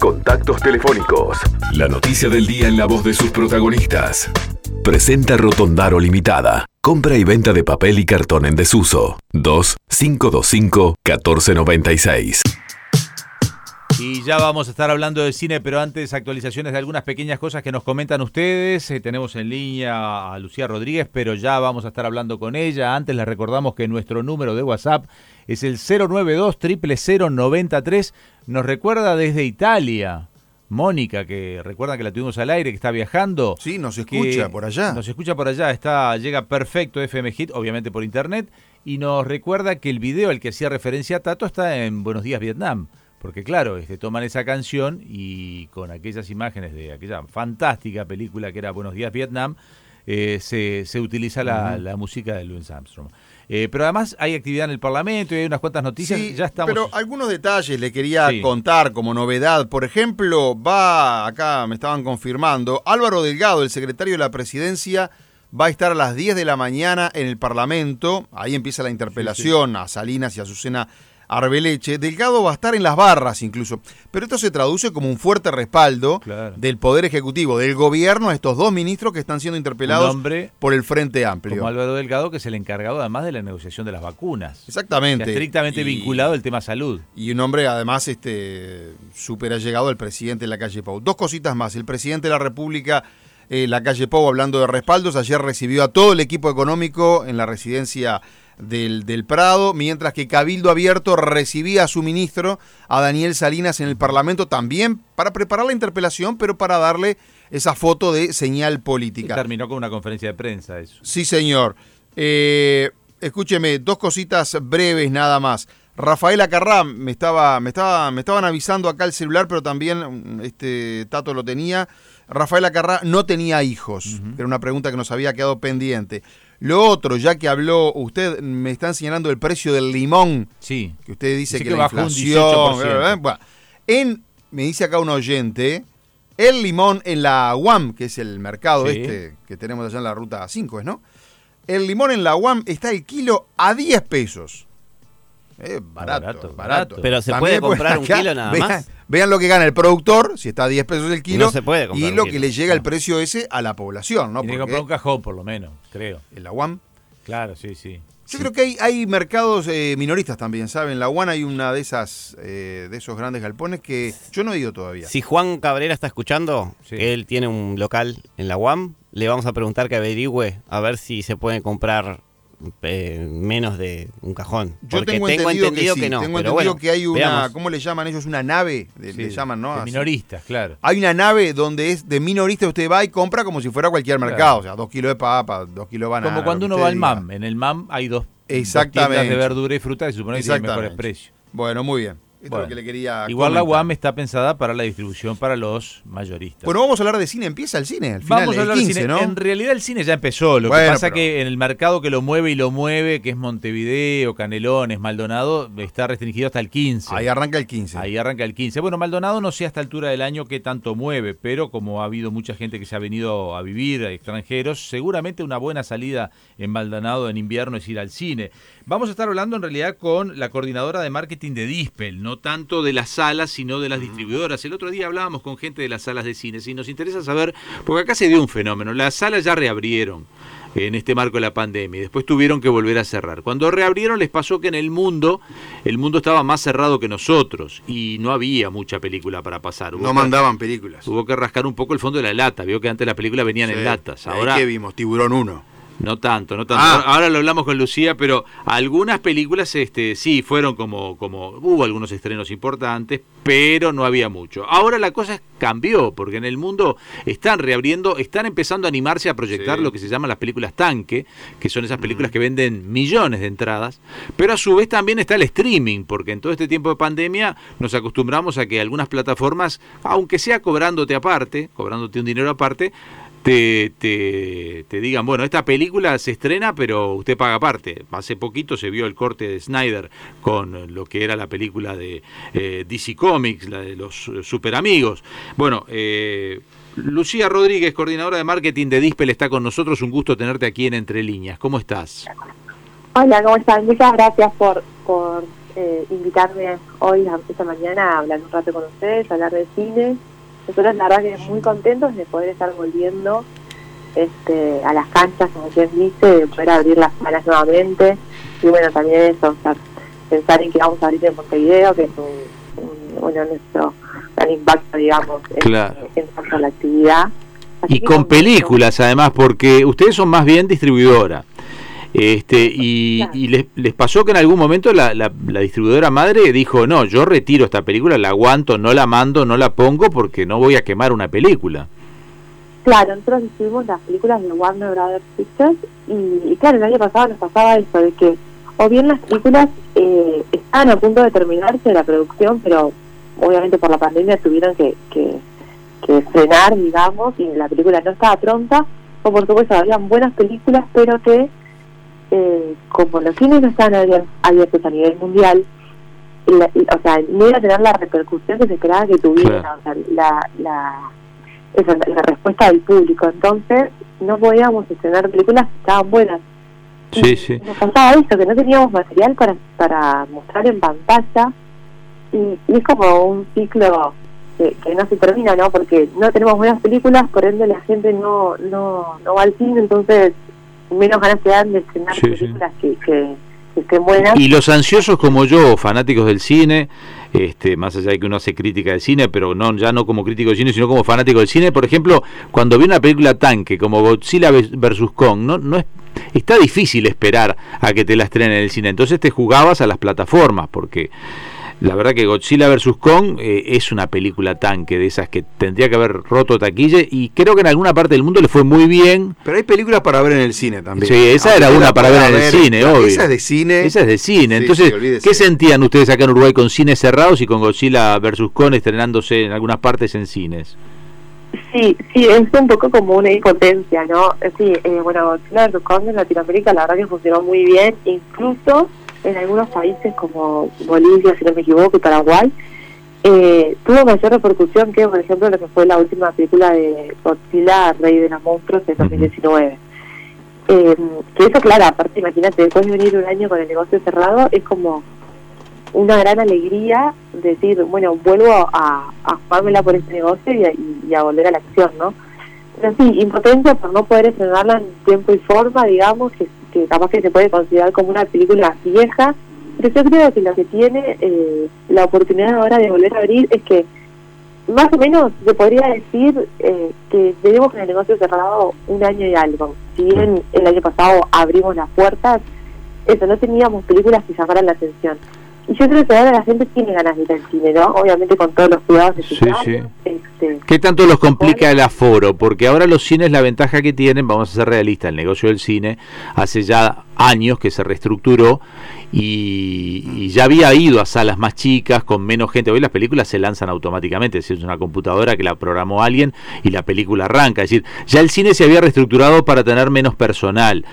Contactos telefónicos. La noticia del día en la voz de sus protagonistas. Presenta Rotondaro Limitada. Compra y venta de papel y cartón en desuso. 2-525-1496. Y ya vamos a estar hablando de cine, pero antes actualizaciones de algunas pequeñas cosas que nos comentan ustedes. Eh, tenemos en línea a Lucía Rodríguez, pero ya vamos a estar hablando con ella. Antes les recordamos que nuestro número de WhatsApp es el 092 0093 Nos recuerda desde Italia. Mónica, que recuerda que la tuvimos al aire, que está viajando. Sí, nos escucha por allá. Nos escucha por allá, está, llega perfecto FM Hit, obviamente por internet, y nos recuerda que el video al que hacía referencia a Tato está en Buenos Días Vietnam. Porque claro, este, toman esa canción y con aquellas imágenes de aquella fantástica película que era Buenos Días Vietnam, eh, se, se, utiliza la, la, música de Louis Armstrong. Eh, pero además hay actividad en el Parlamento y hay unas cuantas noticias. Sí, ya estamos... Pero algunos detalles le quería sí. contar como novedad. Por ejemplo, va, acá me estaban confirmando, Álvaro Delgado, el secretario de la presidencia, va a estar a las 10 de la mañana en el Parlamento. Ahí empieza la interpelación sí, a Salinas y a Susana Arbeleche. Delgado va a estar en las barras incluso. Pero esto se traduce como un fuerte respaldo claro. del Poder Ejecutivo, del gobierno, a estos dos ministros que están siendo interpelados por el Frente Amplio. Como Álvaro Delgado, que es el encargado además de la negociación de las vacunas. Exactamente. O sea, estrictamente y, vinculado al tema salud. Y un hombre además este súper allegado al presidente de la calle Pau. Dos cositas más. El presidente de la República... Eh, la calle Pau, hablando de respaldos, ayer recibió a todo el equipo económico en la residencia del, del, Prado, mientras que Cabildo Abierto recibía a su ministro, a Daniel Salinas, en el Parlamento también para preparar la interpelación, pero para darle esa foto de señal política. Y terminó con una conferencia de prensa eso. Sí, señor. Eh, escúcheme, dos cositas breves nada más. Rafael Acarrá, me, estaba, me, estaba, me estaban avisando acá el celular, pero también este Tato lo tenía. Rafael Acarrá no tenía hijos, uh -huh. era una pregunta que nos había quedado pendiente. Lo otro, ya que habló usted, me están señalando el precio del limón. Sí. Que usted dice que, que la inflación. Bueno, en, me dice acá un oyente, el limón en la UAM, que es el mercado sí. este que tenemos allá en la ruta 5, ¿no? El limón en la UAM está el kilo a 10 pesos. Eh, barato, barato, barato, Pero se puede comprar un kilo nada vean, más. Vean lo que gana el productor, si está a 10 pesos el kilo. No se puede y lo que le llega no. el precio ese a la población, ¿no? Tiene que comprar un cajón, por lo menos, creo. ¿En la UAM? Claro, sí, sí. Yo sí. creo que hay, hay mercados eh, minoristas también, ¿saben? En la UAM hay una de esas, eh, de esos grandes galpones que yo no he ido todavía. Si Juan Cabrera está escuchando, sí. que él tiene un local en la UAM, le vamos a preguntar que averigüe a ver si se pueden comprar eh, menos de un cajón. Yo Porque tengo entendido, entendido que, no. Tengo pero entendido bueno, que hay una, veamos. ¿cómo le llaman ellos? Una nave, de, sí, le llaman, ¿no? De minoristas, claro. Hay una nave donde es de minorista, usted va y compra como si fuera cualquier Claro. mercado. O sea, dos kilos de papa, dos kilos de banana. Como cuando uno va al. MAM. En el MAM hay dos, dos Exactamente. tiendas de verdura y fruta que se supone que tienen mejores precios. Bueno, muy bien. Esto Bueno. es lo que le quería Igual la. UAM está pensada para la distribución para los mayoristas. Bueno, vamos a hablar de cine. Empieza el cine al final, Vamos a el hablar 15, de cine. ¿no? En realidad el cine ya empezó. Lo Bueno, que pasa pero- que en el mercado que lo mueve y lo mueve, que es Montevideo, Canelones, Maldonado, está restringido hasta el 15. Ahí arranca el 15. Ahí arranca el 15. Bueno, Maldonado no sé a esta altura del año qué tanto mueve, pero como ha habido mucha gente que se ha venido a vivir, a extranjeros, seguramente una buena salida en Maldonado en invierno es ir al cine. Vamos a estar hablando en realidad con la coordinadora de marketing de Dispel, no tanto de las salas, sino de las distribuidoras. El otro día hablábamos con gente de las salas de cine, y nos interesa saber, porque acá se dio un fenómeno, las salas ya reabrieron en este marco de la pandemia y después tuvieron que volver a cerrar. Cuando reabrieron les pasó que en el mundo, el mundo estaba más cerrado que nosotros y no había mucha película para pasar. Hubo No que- mandaban películas. Hubo que rascar un poco el fondo de la lata. Vio que antes las películas venían Sí. en latas. Ahora que vimos? Tiburón 1. No tanto, no tanto. Ah. Ahora, lo hablamos con Lucía, pero algunas películas este sí fueron como como hubo algunos estrenos importantes, pero no había mucho. Ahora la cosa cambió porque en el mundo están reabriendo, están empezando a animarse a proyectar Sí. lo que se llaman las películas tanque, que son esas películas que venden millones de entradas, pero a su vez también está el streaming, porque en todo este tiempo de pandemia nos acostumbramos a que algunas plataformas, aunque sea cobrándote aparte, cobrándote un dinero aparte, te, te, te digan, bueno, esta película se estrena, pero usted paga aparte. Hace poquito se vio el corte de Snyder con lo que era la película de eh, DC Comics, la de los eh, super amigos. Bueno, eh, Lucía Rodríguez, coordinadora de marketing de Dispel, está con nosotros. Un gusto tenerte aquí en Entre Líneas. ¿Cómo estás? Hola, ¿cómo están? Muchas gracias por, por eh, invitarme hoy, esta mañana, a hablar un rato con ustedes, a hablar de cine. Nosotros la verdad que muy contentos de poder estar volviendo este, a las canchas, como quien dice, de poder abrir las salas nuevamente. Y bueno, también eso, pensar en que vamos a abrir en Montevideo, que es un, bueno, nuestro gran impacto, digamos, en, cuanto a la actividad. y con películas, además, porque ustedes son más bien distribuidora. Este, y, les, les, pasó que en algún momento la, la, distribuidora madre dijo, no, yo retiro esta película, la aguanto, no la mando, no la pongo porque no voy a quemar una película. Claro, nosotros distribuimos las películas de Warner Brothers Pictures y, claro, el año pasado nos pasaba eso, de que o bien las películas eh, estaban a punto de terminarse la producción, pero obviamente por la pandemia tuvieron que, que, que frenar, digamos, y la película no estaba pronta, o por supuesto habían buenas películas, pero que eh, como los cines no están abiertos a nivel mundial, o sea, no iba a tener la repercusión que se esperaba que tuviera, o sea, la, la, la respuesta del público. Entonces, no podíamos estrenar películas que estaban buenas. Sí, sí. Nos faltaba eso, que no teníamos material para, para mostrar en pantalla. Y, es como un ciclo que, que, no se termina, ¿no? Porque no tenemos buenas películas, por ende la gente no, no, no va al cine, entonces menos ganas te dan de estrenar películas Que, que, estén buenas. Y los ansiosos como yo, fanáticos del cine, este, más allá de que uno hace crítica del cine, pero no ya no como crítico del cine, sino como fanático del cine, por ejemplo, cuando vi una película tanque como Godzilla vs Kong, no, no es está difícil esperar a que te la estrenen en el cine, entonces te jugabas a las plataformas porque la verdad que Godzilla vs. Kong eh, es una película tanque de esas que tendría que haber roto taquilla y creo que en alguna parte del mundo le fue muy bien. Pero hay películas para ver en el cine también. Sí, esa era una para, ver en el cine, obvio. Esa es de cine. Esa es de cine. Entonces, ¿qué sentían ustedes acá en Uruguay con cines cerrados y con Godzilla vs. Kong estrenándose en algunas partes en cines? Sí, sí, es un poco como una impotencia, ¿no? Sí, eh, bueno, Godzilla vs. Kong en Latinoamérica la verdad que funcionó muy bien, incluso en algunos países como Bolivia, si no me equivoco, y Paraguay, eh, tuvo mayor repercusión que, por ejemplo, lo que fue la última película de Godzilla, Rey de los Monstruos, de 2019. Eh, que eso, claro, aparte, imagínate, después de venir un año con el negocio cerrado, es como una gran alegría decir, bueno, vuelvo a, a jugármela por este negocio y a, volver a la acción, ¿no? Pero sí, impotencia por no poder estrenarla en tiempo y forma, digamos, que que capaz que se puede considerar como una película vieja, pero yo creo que lo que tiene eh, la oportunidad ahora de volver a abrir es que más o menos se podría decir eh, que tenemos en el negocio cerrado un año y algo. Si bien el año pasado abrimos las puertas, eso, no teníamos películas que llamaran la atención. Y yo creo que ahora la gente tiene ganas de ir al cine, ¿no? Obviamente con todos los cuidados necesarios. Sí, Este, ¿Qué tanto los complica el aforo? Porque ahora los cines, la ventaja que tienen, vamos a ser realistas, el negocio del cine hace ya años que se reestructuró y, ya había ido a salas más chicas, con menos gente. Hoy las películas se lanzan automáticamente, es decir, es una computadora que la programó alguien y la película arranca. Es decir, ya el cine se había reestructurado para tener menos personal,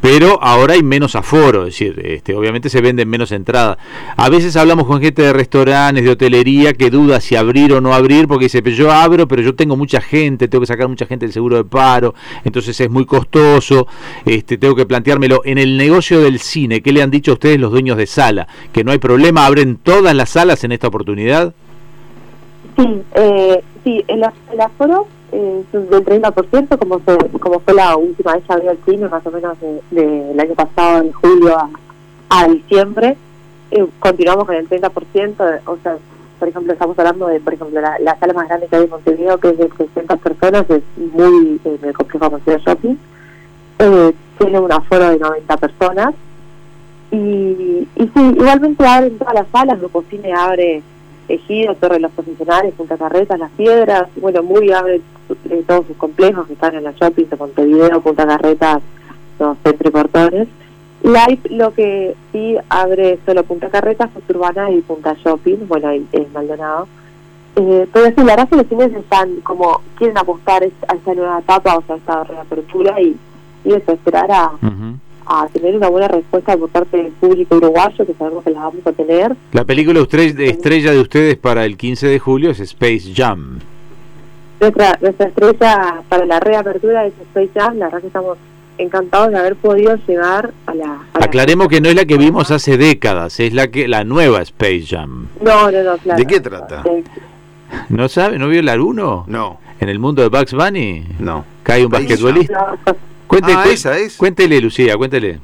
pero ahora hay menos aforo, es decir, este, obviamente se venden menos entradas. A veces hablamos con gente de restaurantes, de hotelería, que duda si abrir o no abrir, porque dice, yo abro, pero yo tengo mucha gente, tengo que sacar mucha gente del seguro de paro, entonces es muy costoso, este, tengo que planteármelo en el negocio del cine, ¿qué le han dicho a ustedes los dueños de sala? ¿Que no hay problema? ¿Abren todas las salas en esta oportunidad? Sí, eh, sí el, aforo eh, del 30%, como fue, como fue la última vez que abrió el cine, más o menos del año pasado, en julio a, diciembre. Eh, continuamos con el 30%, o sea, por ejemplo, estamos hablando de, por ejemplo, la, sala más grande que hay en Montevideo, que es de 600 personas, es muy en el complejo Montevideo Shopping. Eh, tiene un aforo de 90 personas. Y, y sí, igualmente abren todas las salas, Grupo Cine abre Ejido, Torre de los Profesionales, Punta Carretas, Las Piedras, bueno, muy abre eh, todos sus complejos que están en la shopping de Montevideo, Punta Carretas, los Portones. Live lo que sí abre solo Punta Carretas, Punta Urbana y Punta Shopping, bueno, en Maldonado. Eh, pero sí, la verdad es que los cines están como, quieren apostar a esta nueva etapa, o sea, a esta reapertura y y eso, esperar a, a tener una buena respuesta por parte del público uruguayo, que sabemos que la vamos a tener. La película estrella de ustedes para el 15 de julio es Space Jam. Nuestra, nuestra estrella para la reapertura es Space Jam, la verdad que estamos encantados de haber podido llegar a la... Aclaremos que no es la que vimos hace décadas, es la que la nueva Space Jam. No, no, no, claro. ¿De qué trata? ¿No sabe? ¿No vio el 1? No. ¿En el mundo de Bugs Bunny? No. Cae un basquetbolista. Cuéntele, ah, esa es. Cuéntele, Lucía, cuéntele.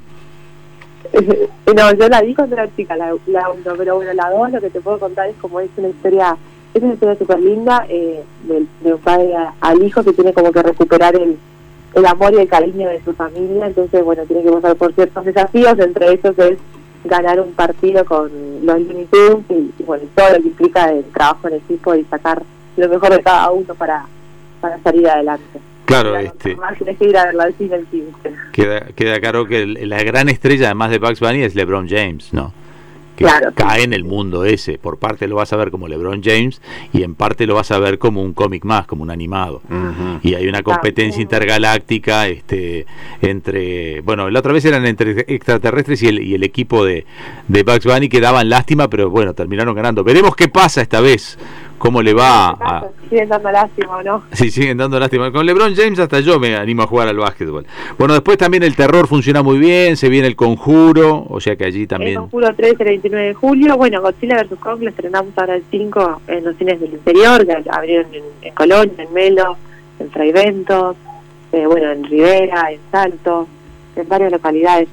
no, yo la vi cuando era chica, la 1, pero bueno, la 2 lo que te puedo contar es como es una historia, es una historia súper linda eh, de, un padre al hijo que tiene como que recuperar el, el amor y el cariño de su familia, entonces bueno, tiene que pasar por ciertos desafíos, entre ellos es ganar un partido con los Looney y, bueno, todo lo que implica el trabajo en equipo y sacar lo mejor de cada uno para, para salir adelante. Claro, este. Queda, queda claro que la gran estrella, además de Bugs Bunny, es LeBron James, ¿no? Que cae en el mundo ese. Por parte lo vas a ver como LeBron James y en parte lo vas a ver como un cómic más, como un animado. Y hay una competencia intergaláctica este, entre. Bueno, la otra vez eran entre extraterrestres y el, y el equipo de, de Bugs Bunny que daban lástima, pero bueno, terminaron ganando. Veremos qué pasa esta vez cómo le va a... Siguen dando lástima, ¿no? Sí, siguen dando lástima. Con LeBron James hasta yo me animo a jugar al básquetbol. Bueno, después también el terror funciona muy bien, se viene el conjuro, o sea que allí también... El conjuro 3 el 29 de julio, bueno, Godzilla vs. Kong lo estrenamos ahora el 5 en los cines del interior, que abrieron en, Colonia, en Melo, en Fraiventos, eh, bueno, en Rivera, en Salto, en varias localidades.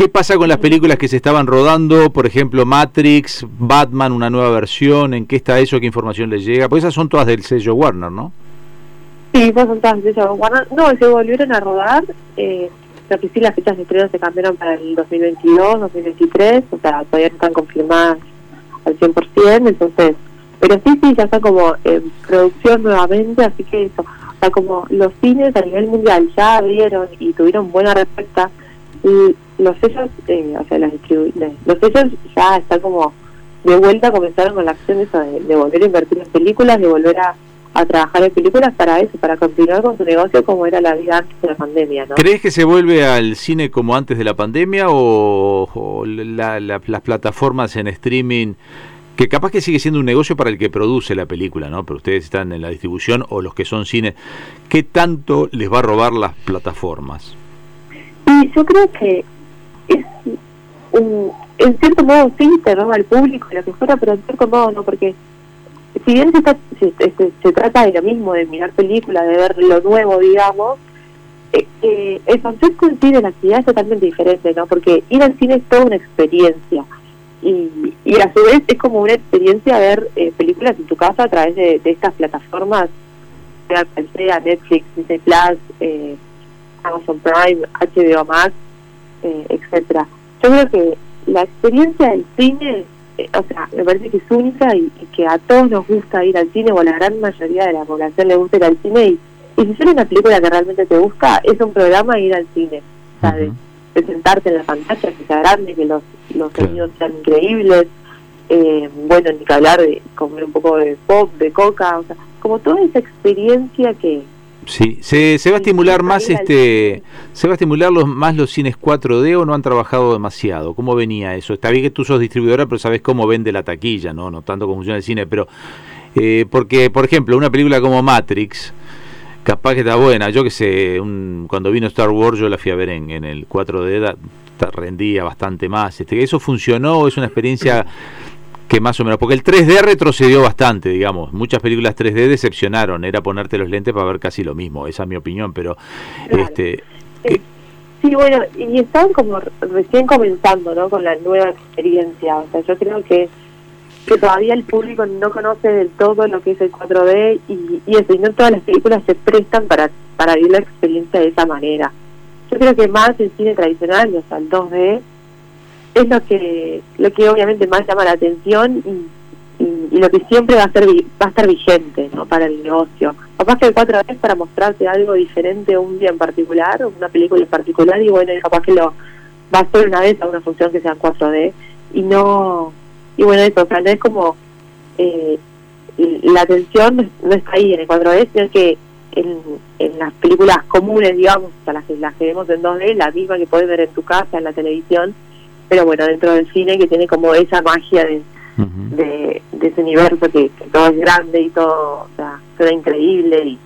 ¿Qué pasa con las películas que se estaban rodando? Por ejemplo, Matrix, Batman, una nueva versión. ¿En qué está eso? ¿Qué información les llega? Pues esas son todas del sello Warner, ¿no? Sí, esas son todas del sello Warner. No, se volvieron a rodar. Eh, que sí, las fechas de estreno se cambiaron para el 2022, 2023. O sea, todavía no están confirmadas al 100%. Entonces, pero sí, sí, ya está como en producción nuevamente. Así que eso. O sea, como los cines a nivel mundial ya abrieron y tuvieron buena respuesta. Y los sellos, eh, o sea, las los sellos ya están como de vuelta, comenzaron con la acción de, de, volver a invertir en películas, de volver a, trabajar en películas para eso, para continuar con su negocio como era la vida antes de la pandemia. ¿no? ¿Crees que se vuelve al cine como antes de la pandemia o, las plataformas en streaming? que capaz que sigue siendo un negocio para el que produce la película, ¿no? Pero ustedes están en la distribución o los que son cine, ¿qué tanto les va a robar las plataformas? Y yo creo que un, en cierto modo te roba al público lo que fuera pero en cierto modo no porque si bien se, se, se, trata de lo mismo de mirar películas de ver lo nuevo digamos eh, eh, el concepto en sí de la actividad es totalmente diferente no porque ir al cine es toda una experiencia y, y a su vez es como una experiencia ver eh, películas en tu casa a través de, estas plataformas sea, sea Netflix, Disney Plus, eh, Amazon Prime, HBO Max eh, etcétera. Yo creo que la experiencia del cine, eh, o sea, me parece que es única y, que a todos nos gusta ir al cine, o a la gran mayoría de la población le gusta ir al cine, y, si es una película que realmente te gusta, es un programa ir al cine, o sea, de, sentarte en la pantalla, que sea grande, que los, los sonidos sean increíbles, eh, bueno, ni que hablar de comer un poco de pop, de coca, o sea, como toda esa experiencia que, Sí, se, se va a estimular más este, se va a estimular los, más los cines 4D o no han trabajado demasiado. ¿Cómo venía eso? Está bien que tú sos distribuidora, pero sabes cómo vende la taquilla, no, no tanto cómo funciona el cine, pero eh, porque por ejemplo una película como Matrix, capaz que está buena. Yo que sé, un, cuando vino Star Wars yo la fui a ver en, en el 4D, rendía bastante más. Este, ¿Eso funcionó? ¿Es una experiencia que más o menos, porque el 3D retrocedió bastante, digamos, muchas películas 3D decepcionaron, era ponerte los lentes para ver casi lo mismo, esa es mi opinión, pero este Sí, bueno, y están como recién comenzando, ¿no? Con la nueva experiencia, o sea, yo creo que que todavía el público no conoce del todo lo que es el 4D y, y eso, y no todas las películas se prestan para, para vivir la experiencia de esa manera. Yo creo que más el cine tradicional, o sea, el 2D, es lo que lo que obviamente más llama la atención y, lo que siempre va a ser va a estar vigente ¿no? para el negocio capaz que el 4D es para mostrarte algo diferente un día en particular una película en particular y bueno capaz que lo va a ser una vez a una función que sea en 4D y no y bueno eso o es como eh, la atención no está ahí en el 4D sino que en, en las películas comunes digamos las que las que vemos en 2D la misma que puedes ver en tu casa en la televisión pero bueno, dentro del cine que tiene como esa magia de, de, ese universo que, todo es grande y todo, o sea, todo increíble y,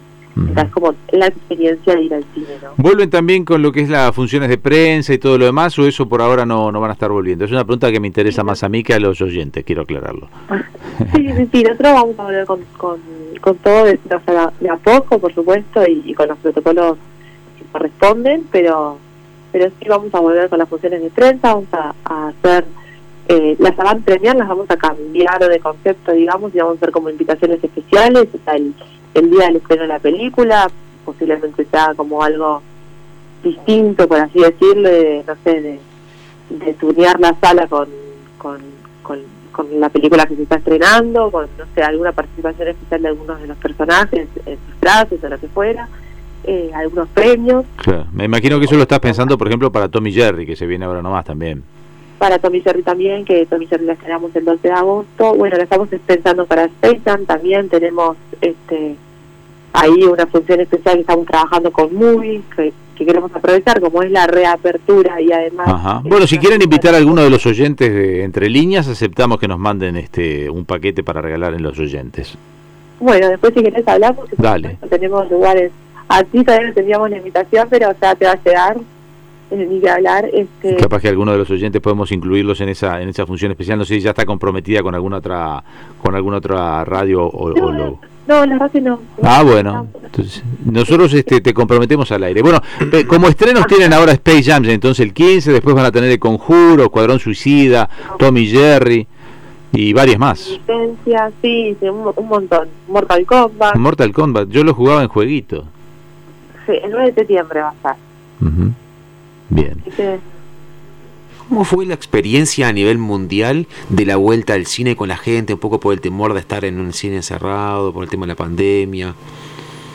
es como la experiencia de ir al cine, ¿no? ¿Vuelven también con lo que es las funciones de prensa y todo lo demás o eso por ahora no, no van a estar volviendo? Es una pregunta que me interesa más a mí que a los oyentes, quiero aclararlo. Sí, sí, sí, nosotros vamos a volver con, con, con todo de, de, a poco, por supuesto, y, con los protocolos que corresponden, pero pero sí vamos a volver con las funciones de prensa, vamos a, hacer, eh, las van premiar, las vamos a cambiar de concepto, digamos, y vamos a hacer como invitaciones especiales, sea, el, el día del estreno de la película, posiblemente sea como algo distinto, por así decirlo, de, no sé, de, de turnear la sala con, con, con, la película que se está estrenando, con, no sé, alguna participación especial de algunos de los personajes, en sus frases o lo que fuera. Eh, algunos premios. Me imagino que eso lo estás pensando, por ejemplo, para Tommy Jerry, que se viene ahora nomás también. Para Tommy Jerry también, que Tommy Jerry la estrenamos el 12 de agosto. Bueno, la estamos pensando para Space también. Tenemos este ahí una función especial que estamos trabajando con Movies, que, queremos aprovechar, como es la reapertura y además... Bueno, si quieren invitar a alguno de los oyentes de Entre Líneas, aceptamos que nos manden este un paquete para regalar en los oyentes. Bueno, después si querés hablamos, Dale. tenemos lugares... A ti todavía no teníamos la invitación, pero o sea, te va a llegar ni que hablar. Este... Capaz que alguno de los oyentes podemos incluirlos en esa en esa función especial. No sé si ya está comprometida con alguna otra con alguna otra radio o, no, No, la verdad no. Ah, bueno. Entonces, nosotros este, te comprometemos al aire. Bueno, como estrenos tienen ahora Space Jam, entonces el 15, después van a tener El Conjuro, Cuadrón Suicida, Tommy Jerry y varias más. Sí, un, montón. Mortal Kombat. Mortal Kombat, yo lo jugaba en jueguito. Sí, el 9 de septiembre va a estar. Bien. ¿Cómo fue la experiencia a nivel mundial de la vuelta al cine con la gente, un poco por el temor de estar en un cine cerrado, por el tema de la pandemia?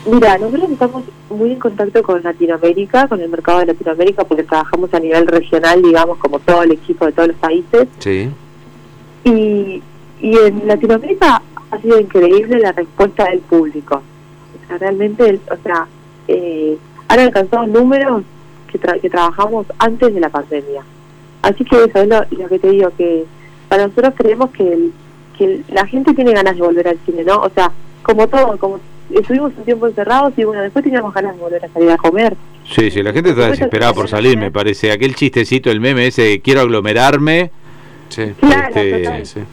Mira, nosotros estamos muy en contacto con Latinoamérica, con el mercado de Latinoamérica, porque trabajamos a nivel regional, digamos, como todo el equipo de todos los países. Sí. Y, y en Latinoamérica ha sido increíble la respuesta del público. O sea, realmente, o sea, eh, han alcanzado números que, que trabajamos antes de la pandemia. Así que eso es lo, que te digo, que para nosotros creemos que, que la gente tiene ganas de volver al cine, ¿no? O sea, como todo, como estuvimos un tiempo encerrados y bueno, después teníamos ganas de volver a salir a comer. Sí, sí, la gente está desesperada por salir, me parece. Aquel chistecito, el meme ese, quiero aglomerarme. Sí, claro, este,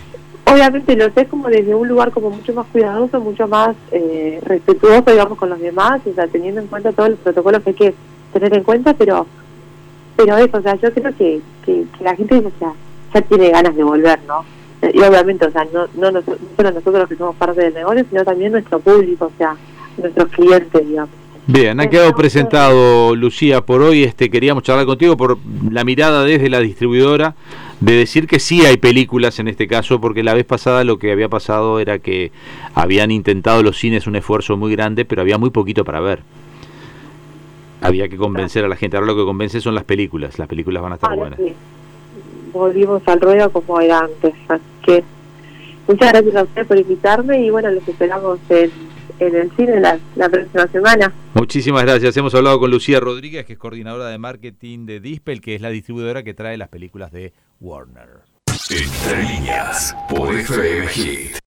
Obviamente lo sé como desde un lugar como mucho más cuidadoso, mucho más eh, respetuoso, digamos, con los demás, o sea, teniendo en cuenta todos los protocolos que hay que tener en cuenta, pero pero eso, o sea, yo creo que, que, la gente o sea, ya tiene ganas de volver, ¿no? Y obviamente, o sea, no, no, no solo nosotros que somos parte del negocio, sino también nuestro público, o sea, nuestros clientes, digamos. Bien, ha quedado presentado, Lucía, por hoy. Este, queríamos charlar contigo por la mirada desde la distribuidora de decir que sí hay películas en este caso, porque la vez pasada lo que había pasado era que habían intentado los cines un esfuerzo muy grande, pero había muy poquito para ver había que convencer a la gente. Ahora lo que convence son las películas. Las películas van a estar buenas. Volvimos al ruedo como era antes. Así que muchas gracias a usted por invitarme y bueno, los esperamos en, el cine la, la, próxima semana. Muchísimas gracias. Hemos hablado con Lucía Rodríguez, que es coordinadora de marketing de Dispel, que es la distribuidora que trae las películas de Warner. Entre líneas, por FM